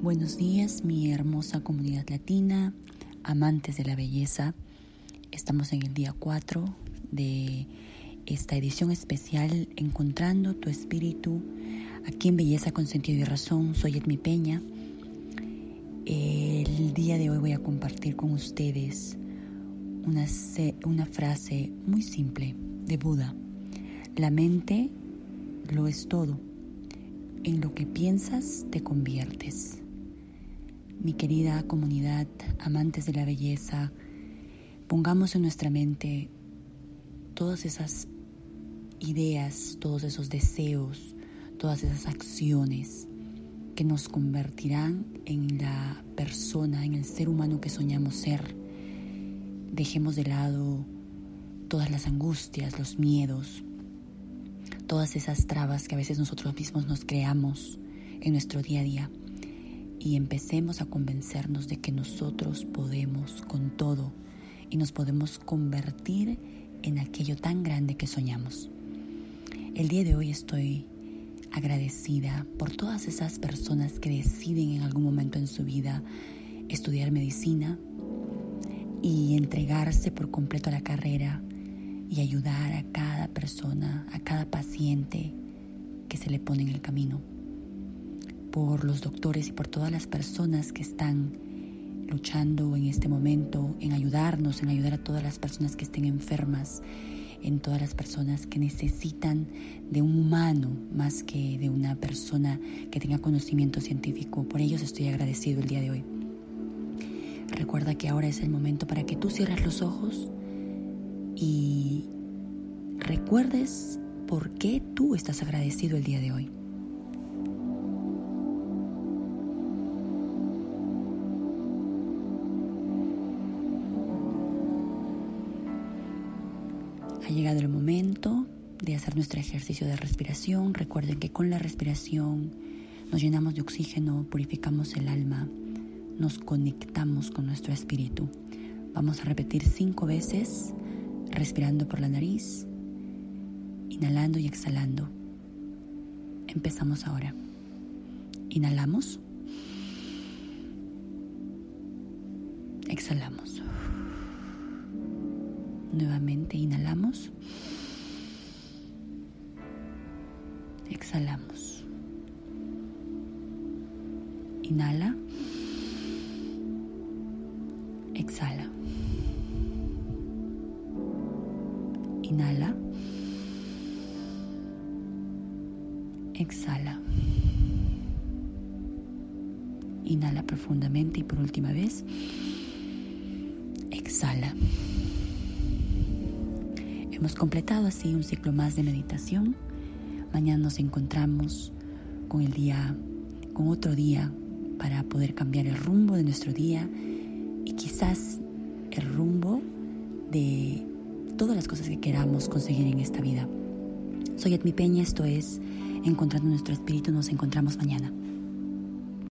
Buenos días, mi hermosa comunidad latina, amantes de la belleza. Estamos en el día 4 de esta edición especial Encontrando tu espíritu aquí en Belleza con Sentido y Razón. Soy Edmi Peña. El día de hoy voy a compartir con ustedes una, una frase muy simple de Buda. La mente lo es todo. En lo que piensas te conviertes mi querida comunidad, amantes de la belleza, pongamos en nuestra mente todas esas ideas, todos esos deseos, todas esas acciones que nos convertirán en la persona, en el ser humano que soñamos ser. Dejemos de lado todas las angustias, los miedos, todas esas trabas que a veces nosotros mismos nos creamos en nuestro día a día y empecemos a convencernos de que nosotros podemos con todo y nos podemos convertir en aquello tan grande que soñamos. El día de hoy estoy agradecida por todas esas personas que deciden en algún momento en su vida estudiar medicina y entregarse por completo a la carrera y ayudar a cada persona, a cada paciente que se le pone en el camino por los doctores y por todas las personas que están luchando en este momento, en ayudarnos, en ayudar a todas las personas que estén enfermas, en todas las personas que necesitan de un humano más que de una persona que tenga conocimiento científico. Por ellos estoy agradecido el día de hoy. Recuerda que ahora es el momento para que tú cierres los ojos y recuerdes por qué tú estás agradecido el día de hoy. Ha llegado el momento de hacer nuestro ejercicio de respiración. Recuerden que con la respiración nos llenamos de oxígeno, purificamos el alma, nos conectamos con nuestro espíritu. Vamos a repetir cinco veces, respirando por la nariz, inhalando y exhalando. Empezamos ahora. Inhalamos. Exhalamos. Nuevamente inhalamos. Exhalamos. Inhala. Exhala. Inhala. Exhala. Inhala profundamente y por última vez. Exhala. Hemos completado así un ciclo más de meditación. Mañana nos encontramos con el día, con otro día para poder cambiar el rumbo de nuestro día y quizás el rumbo de todas las cosas que queramos conseguir en esta vida. Soy Edmi Peña, esto es Encontrando nuestro espíritu, nos encontramos mañana.